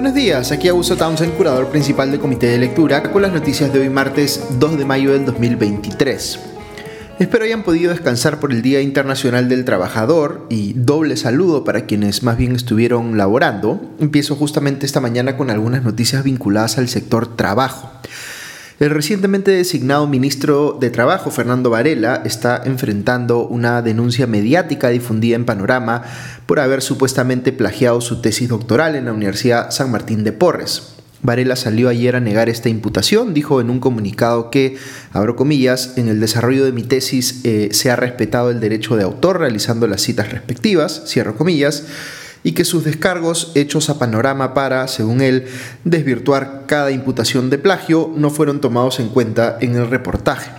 Buenos días, aquí Augusto Townsend, curador principal del Comité de Lectura, con las noticias de hoy martes 2 de mayo del 2023. Espero hayan podido descansar por el Día Internacional del Trabajador y doble saludo para quienes más bien estuvieron laborando. Empiezo justamente esta mañana con algunas noticias vinculadas al sector trabajo. El recientemente designado ministro de Trabajo, Fernando Varela, está enfrentando una denuncia mediática difundida en Panorama por haber supuestamente plagiado su tesis doctoral en la Universidad San Martín de Porres. Varela salió ayer a negar esta imputación, dijo en un comunicado que, abro comillas, en el desarrollo de mi tesis eh, se ha respetado el derecho de autor realizando las citas respectivas, cierro comillas, y que sus descargos hechos a panorama para, según él, desvirtuar cada imputación de plagio no fueron tomados en cuenta en el reportaje.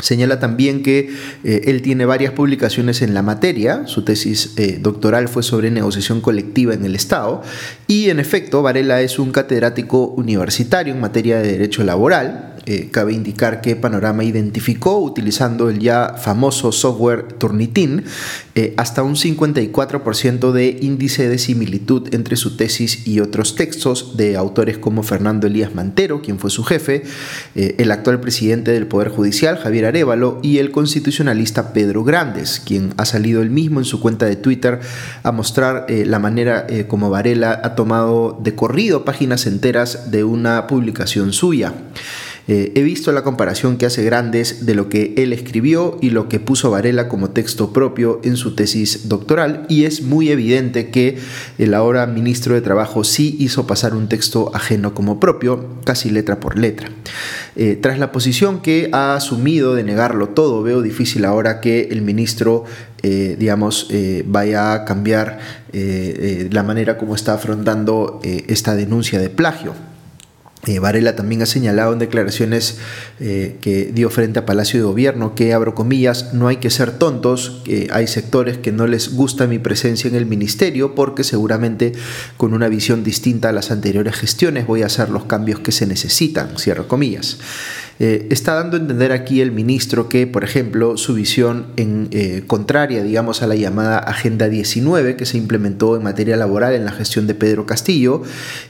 Señala también que eh, él tiene varias publicaciones en la materia, su tesis eh, doctoral fue sobre negociación colectiva en el Estado y en efecto Varela es un catedrático universitario en materia de derecho laboral, eh, cabe indicar que Panorama identificó, utilizando el ya famoso software Turnitin, eh, hasta un 54% de índice de similitud entre su tesis y otros textos de autores como Fernando Elías Mantero, quien fue su jefe, eh, el actual presidente del Poder Judicial, Javier Arevalo, y el constitucionalista Pedro Grandes, quien ha salido él mismo en su cuenta de Twitter a mostrar la manera como Varela ha tomado de corrido páginas enteras de una publicación suya. Eh, he visto la comparación que hace Grandes de lo que él escribió y lo que puso Varela como texto propio en su tesis doctoral y es muy evidente que el ahora ministro de Trabajo sí hizo pasar un texto ajeno como propio, casi letra por letra. Eh, tras la posición que ha asumido de negarlo todo, veo difícil ahora que el ministro eh, digamos, vaya a cambiar la manera como está afrontando esta denuncia de plagio. Eh, Varela también ha señalado en declaraciones eh, que dio frente a Palacio de Gobierno que, abro comillas, no hay que ser tontos, que hay sectores que no les gusta mi presencia en el ministerio porque seguramente con una visión distinta a las anteriores gestiones voy a hacer los cambios que se necesitan, cierro comillas. Eh, está dando a entender aquí el ministro que, por ejemplo, su visión en, eh, contraria, digamos, a la llamada Agenda 19 que se implementó en materia laboral en la gestión de Pedro Castillo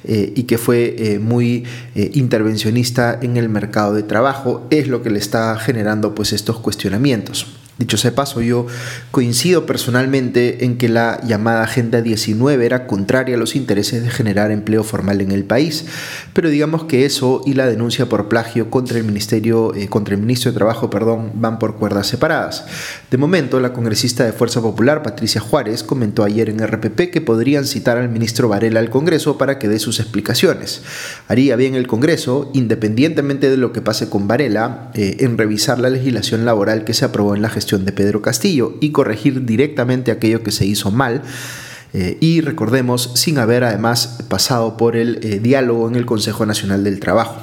y que fue muy intervencionista en el mercado de trabajo, es lo que le está generando pues estos cuestionamientos. Dicho sea paso, yo coincido personalmente en que la llamada Agenda 19 era contraria a los intereses de generar empleo formal en el país, pero digamos que eso y la denuncia por plagio contra el Ministerio, eh, contra el Ministro de Trabajo, perdón, van por cuerdas separadas. De momento, la congresista de Fuerza Popular, Patricia Juárez, comentó ayer en RPP que podrían citar al ministro Varela al Congreso para que dé sus explicaciones. Haría bien el Congreso, independientemente de lo que pase con Varela, eh, en revisar la legislación laboral que se aprobó en la gestión de Pedro Castillo y corregir directamente aquello que se hizo mal. Eh, y recordemos, sin haber además pasado por el eh, diálogo en el Consejo Nacional del Trabajo.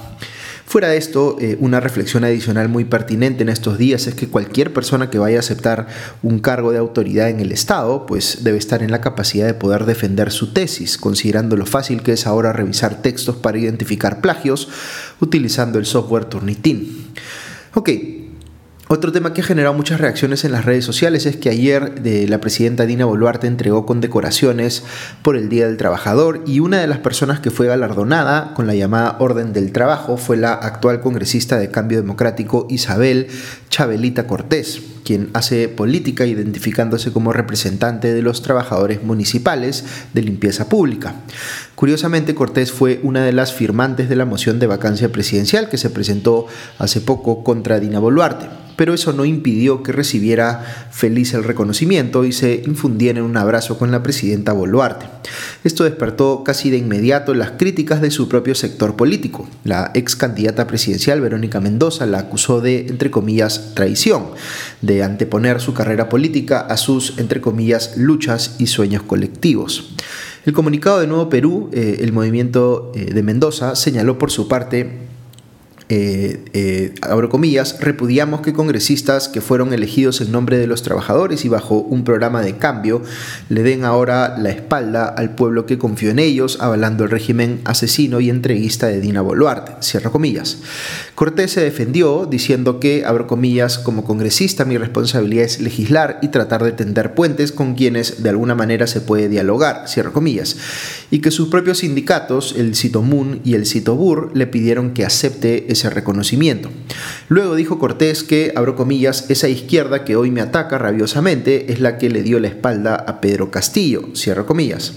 Fuera de esto, eh, una reflexión adicional muy pertinente en estos días es que cualquier persona que vaya a aceptar un cargo de autoridad en el Estado, pues debe estar en la capacidad de poder defender su tesis, considerando lo fácil que es ahora revisar textos para identificar plagios utilizando el software Turnitin. Ok, otro tema que ha generado muchas reacciones en las redes sociales es que ayer de la presidenta Dina Boluarte entregó condecoraciones por el Día del Trabajador y una de las personas que fue galardonada con la llamada Orden del Trabajo fue la actual congresista de Cambio Democrático Isabel Chabelita Cortés, quien hace política identificándose como representante de los trabajadores municipales de limpieza pública. Curiosamente, Cortés fue una de las firmantes de la moción de vacancia presidencial que se presentó hace poco contra Dina Boluarte pero eso no impidió que recibiera feliz el reconocimiento y se infundiera en un abrazo con la presidenta Boluarte. Esto despertó casi de inmediato las críticas de su propio sector político. La ex candidata presidencial Verónica Mendoza la acusó de, entre comillas, traición, de anteponer su carrera política a sus, entre comillas, luchas y sueños colectivos. El comunicado de Nuevo Perú, eh, el movimiento eh, de Mendoza, señaló por su parte eh, eh, abro comillas, repudiamos que congresistas que fueron elegidos en nombre de los trabajadores y bajo un programa de cambio le den ahora la espalda al pueblo que confió en ellos, avalando el régimen asesino y entreguista de Dina Boluarte, cierro comillas. Cortés se defendió diciendo que, abro comillas, como congresista mi responsabilidad es legislar y tratar de tender puentes con quienes de alguna manera se puede dialogar, cierro comillas, y que sus propios sindicatos, el Citomun y el Citobur, le pidieron que acepte ese reconocimiento. Luego dijo Cortés que, abro comillas, esa izquierda que hoy me ataca rabiosamente es la que le dio la espalda a Pedro Castillo, cierro comillas.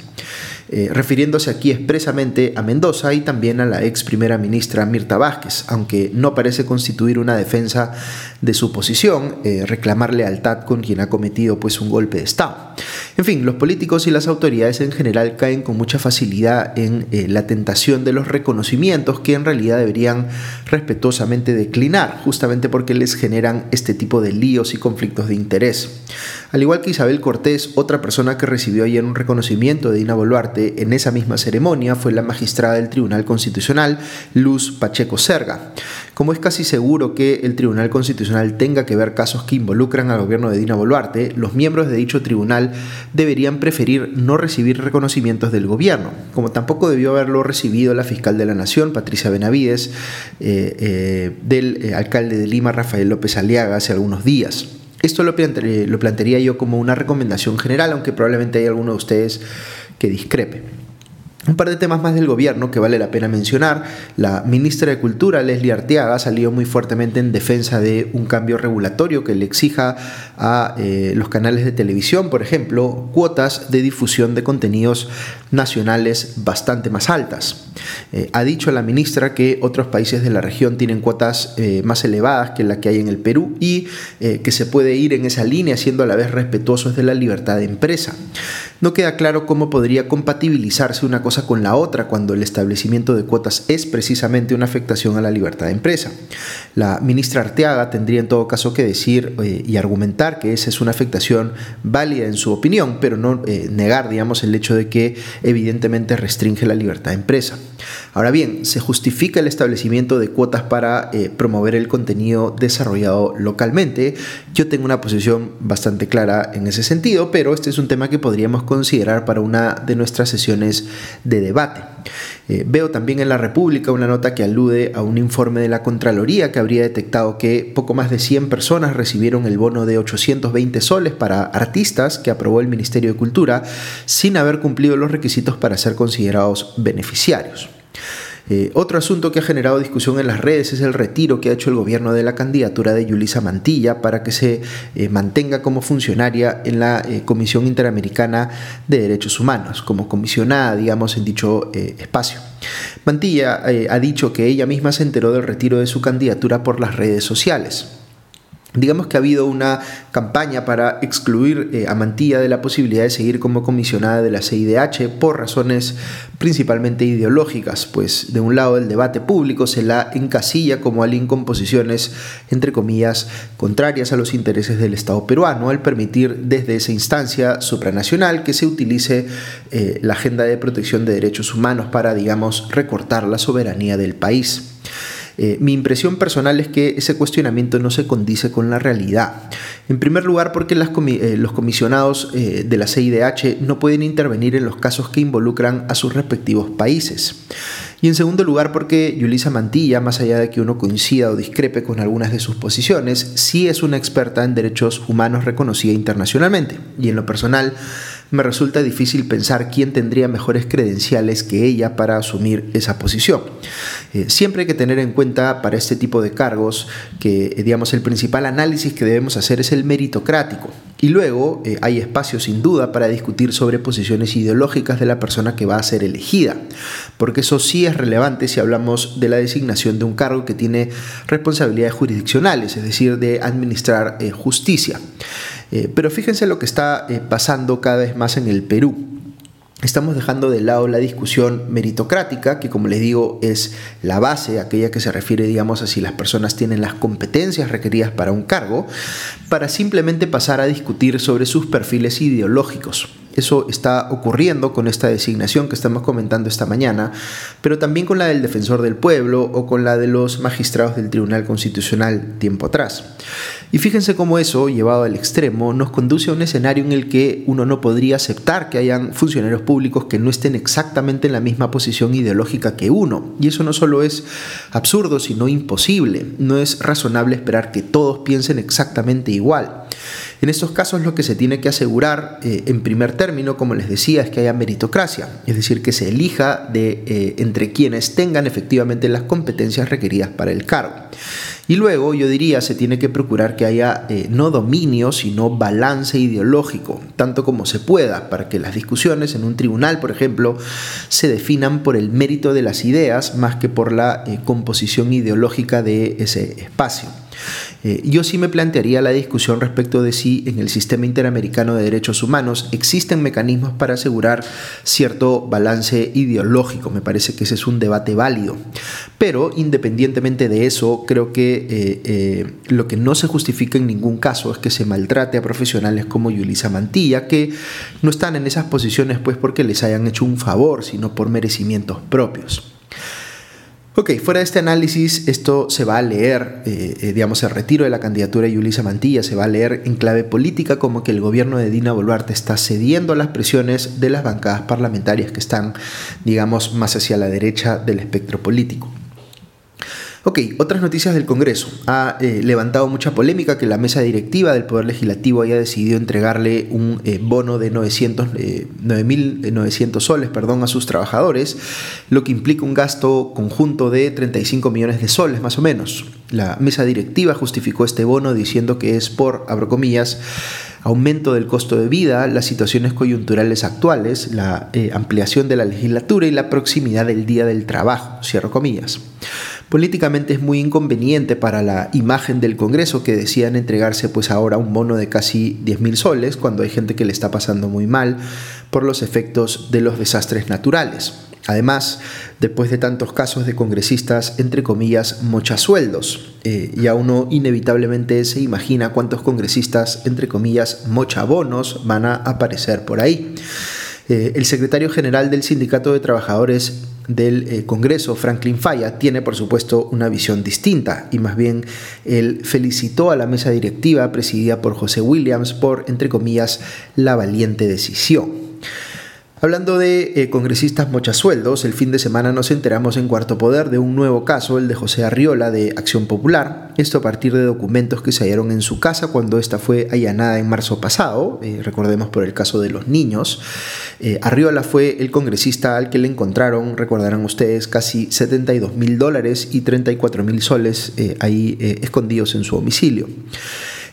Eh, refiriéndose aquí expresamente a Mendoza y también a la ex primera ministra Mirta Vázquez, aunque no parece constituir una defensa de su posición, eh, reclamar lealtad con quien ha cometido pues un golpe de Estado. En fin, los políticos y las autoridades en general caen con mucha facilidad en eh, la tentación de los reconocimientos que en realidad deberían respetuosamente declinar, justamente porque les generan este tipo de líos y conflictos de interés. Al igual que Isabel Cortés, otra persona que recibió ayer un reconocimiento de Dina Boluarte en esa misma ceremonia fue la magistrada del Tribunal Constitucional, Luz Pacheco Serga. Como es casi seguro que el Tribunal Constitucional tenga que ver casos que involucran al gobierno de Dina Boluarte, los miembros de dicho tribunal deberían preferir no recibir reconocimientos del gobierno, como tampoco debió haberlo recibido la fiscal de la Nación, Patricia Benavides, eh, eh, del eh, alcalde de Lima, Rafael López Aliaga, hace algunos días. Esto lo, plantearía yo como una recomendación general, aunque probablemente hay alguno de ustedes que discrepe. Un par de temas más del gobierno que vale la pena mencionar. La ministra de Cultura, Leslie Arteaga, salió muy fuertemente en defensa de un cambio regulatorio que le exija a eh, los canales de televisión, por ejemplo, cuotas de difusión de contenidos nacionales bastante más altas. Eh, ha dicho la ministra que otros países de la región tienen cuotas eh, más elevadas que la que hay en el Perú y que se puede ir en esa línea siendo a la vez respetuosos de la libertad de empresa. No queda claro cómo podría compatibilizarse una cosa con la otra cuando el establecimiento de cuotas es precisamente una afectación a la libertad de empresa. La ministra Arteaga tendría en todo caso que decir eh, y argumentar que esa es una afectación válida en su opinión, pero no eh, negar, digamos, el hecho de que evidentemente restringe la libertad de empresa. Ahora bien, se justifica el establecimiento de cuotas para eh, promover el contenido desarrollado localmente. Yo tengo una posición bastante clara en ese sentido, pero este es un tema que podríamos considerar para una de nuestras sesiones de debate. Eh, veo también en la República una nota que alude a un informe de la Contraloría que habría detectado que poco más de 100 personas recibieron el bono de 820 soles para artistas que aprobó el Ministerio de Cultura sin haber cumplido los requisitos para ser considerados beneficiarios. Eh, otro asunto que ha generado discusión en las redes es el retiro que ha hecho el gobierno de la candidatura de Yulisa Mantilla para que se eh, mantenga como funcionaria en la eh, Comisión Interamericana de Derechos Humanos, como comisionada, digamos, en dicho espacio. Mantilla ha dicho que ella misma se enteró del retiro de su candidatura por las redes sociales. Digamos que ha habido una campaña para excluir eh, a Mantilla de la posibilidad de seguir como comisionada de la CIDH por razones principalmente ideológicas, pues de un lado el debate público se la encasilla como alguien con posiciones, entre comillas, contrarias a los intereses del Estado peruano, al permitir desde esa instancia supranacional que se utilice eh, la agenda de protección de derechos humanos para, digamos, recortar la soberanía del país. Eh, mi impresión personal es que ese cuestionamiento no se condice con la realidad. En primer lugar, porque eh, los comisionados eh, de la CIDH no pueden intervenir en los casos que involucran a sus respectivos países. Y en segundo lugar, porque Yulisa Mantilla, más allá de que uno coincida o discrepe con algunas de sus posiciones, sí es una experta en derechos humanos reconocida internacionalmente. Y en lo personal, me resulta difícil pensar quién tendría mejores credenciales que ella para asumir esa posición. Eh, siempre hay que tener en cuenta para este tipo de cargos que, eh, digamos, el principal análisis que debemos hacer es el meritocrático. Y luego eh, hay espacio sin duda para discutir sobre posiciones ideológicas de la persona que va a ser elegida, porque eso sí es relevante si hablamos de la designación de un cargo que tiene responsabilidades jurisdiccionales, es decir, de administrar justicia. Eh, pero fíjense lo que está eh, pasando cada vez más en el Perú. Estamos dejando de lado la discusión meritocrática, que como les digo es la base, aquella que se refiere, digamos, a si las personas tienen las competencias requeridas para un cargo, para simplemente pasar a discutir sobre sus perfiles ideológicos. Eso está ocurriendo con esta designación que estamos comentando esta mañana, pero también con la del defensor del pueblo o con la de los magistrados del Tribunal Constitucional tiempo atrás. Y fíjense cómo eso, llevado al extremo, nos conduce a un escenario en el que uno no podría aceptar que hayan funcionarios públicos que no estén exactamente en la misma posición ideológica que uno. Y eso no solo es absurdo, sino imposible. No es razonable esperar que todos piensen exactamente igual. En estos casos lo que se tiene que asegurar eh, en primer término, como les decía, es que haya meritocracia, es decir, que se elija eh, entre quienes tengan efectivamente las competencias requeridas para el cargo. Y luego yo diría se tiene que procurar que haya eh, no dominio, sino balance ideológico, tanto como se pueda, para que las discusiones en un tribunal, por ejemplo, se definan por el mérito de las ideas más que por la composición ideológica de ese espacio. Eh, yo sí me plantearía la discusión respecto de si en el sistema interamericano de derechos humanos existen mecanismos para asegurar cierto balance ideológico. Me parece que ese es un debate válido. Pero independientemente de eso, creo que eh, eh, lo que no se justifica en ningún caso es que se maltrate a profesionales como Yulisa Mantilla, que no están en esas posiciones pues porque les hayan hecho un favor, sino por merecimientos propios. Ok, fuera de este análisis, esto se va a leer, eh, eh, digamos, el retiro de la candidatura de Yulisa Mantilla se va a leer en clave política como que el gobierno de Dina Boluarte está cediendo a las presiones de las bancadas parlamentarias que están, digamos, más hacia la derecha del espectro político. Ok, otras noticias del Congreso. Ha eh, levantado mucha polémica que la mesa directiva del Poder Legislativo haya decidido entregarle un eh, bono de 900, 9.900 eh, soles perdón, a sus trabajadores, lo que implica un gasto conjunto de 35 millones de soles más o menos. La mesa directiva justificó este bono diciendo que es por, abro comillas, aumento del costo de vida, las situaciones coyunturales actuales, la ampliación de la legislatura y la proximidad del Día del Trabajo, cierro. Políticamente es muy inconveniente para la imagen del Congreso que decían entregarse pues ahora un bono de casi 10 mil soles cuando hay gente que le está pasando muy mal por los efectos de los desastres naturales. Además, después de tantos casos de congresistas, entre comillas, mochasueldos, eh, ya uno inevitablemente se imagina cuántos congresistas, entre comillas, mochabonos van a aparecer por ahí. Eh, el secretario general del Sindicato de Trabajadores del eh, Congreso, Franklin Falla, tiene por supuesto una visión distinta y más bien él felicitó a la mesa directiva presidida por José Williams por, entre comillas, la valiente decisión. Hablando de eh, congresistas mochasueldos, el fin de semana nos enteramos en Cuarto Poder de un nuevo caso, el de José Arriola de Acción Popular. Esto a partir de documentos que se hallaron en su casa cuando esta fue allanada en marzo pasado, eh, recordemos por el caso de los niños. Eh, Arriola fue el congresista al que le encontraron, recordarán ustedes, casi 72 mil dólares y 34 mil soles ahí escondidos en su domicilio.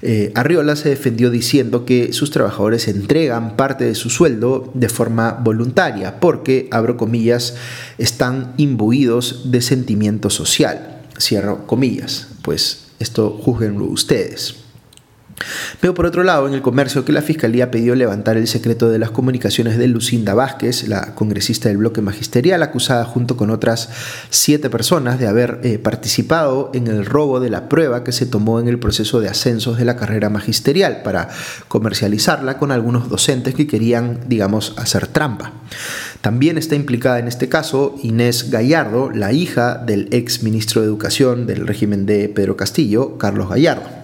Eh, Arriola se defendió diciendo que sus trabajadores entregan parte de su sueldo de forma voluntaria porque, abro comillas, están imbuidos de sentimiento social. Cierro comillas. Pues esto juzguenlo ustedes. Veo por otro lado en el comercio que la Fiscalía pidió levantar el secreto de las comunicaciones de Lucinda Vázquez, la congresista del bloque magisterial, acusada junto con otras siete personas de haber eh, participado en el robo de la prueba que se tomó en el proceso de ascensos de la carrera magisterial para comercializarla con algunos docentes que querían, digamos, hacer trampa. También está implicada en este caso Inés Gallardo, la hija del ex ministro de Educación del régimen de Pedro Castillo, Carlos Gallardo.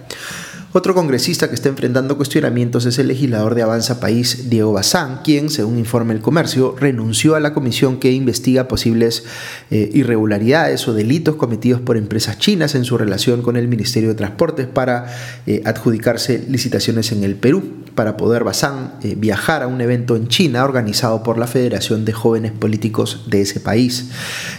Otro congresista que está enfrentando cuestionamientos es el legislador de Avanza País, Diego Bazán, quien, según informa el comercio, renunció a la comisión que investiga posibles eh, irregularidades o delitos cometidos por empresas chinas en su relación con el Ministerio de Transportes para eh, adjudicarse licitaciones en el Perú, para poder Bazán eh, viajar a un evento en China organizado por la Federación de Jóvenes Políticos de ese país.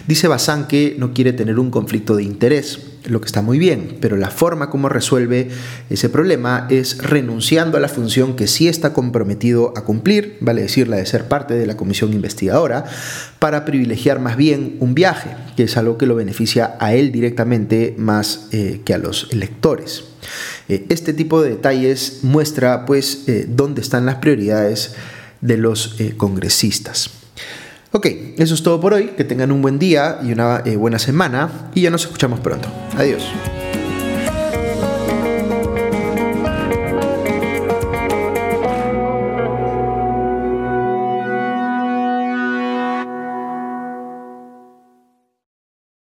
Dice Bazán que no quiere tener un conflicto de interés lo que está muy bien, pero la forma como resuelve ese problema es renunciando a la función que sí está comprometido a cumplir, vale decir, la de ser parte de la comisión investigadora, para privilegiar más bien un viaje, que es algo que lo beneficia a él directamente más eh, que a los electores. Eh, este tipo de detalles muestra pues eh, dónde están las prioridades de los congresistas. Ok, eso es todo por hoy. Que tengan un buen día y una eh, buena semana y ya nos escuchamos pronto. Adiós.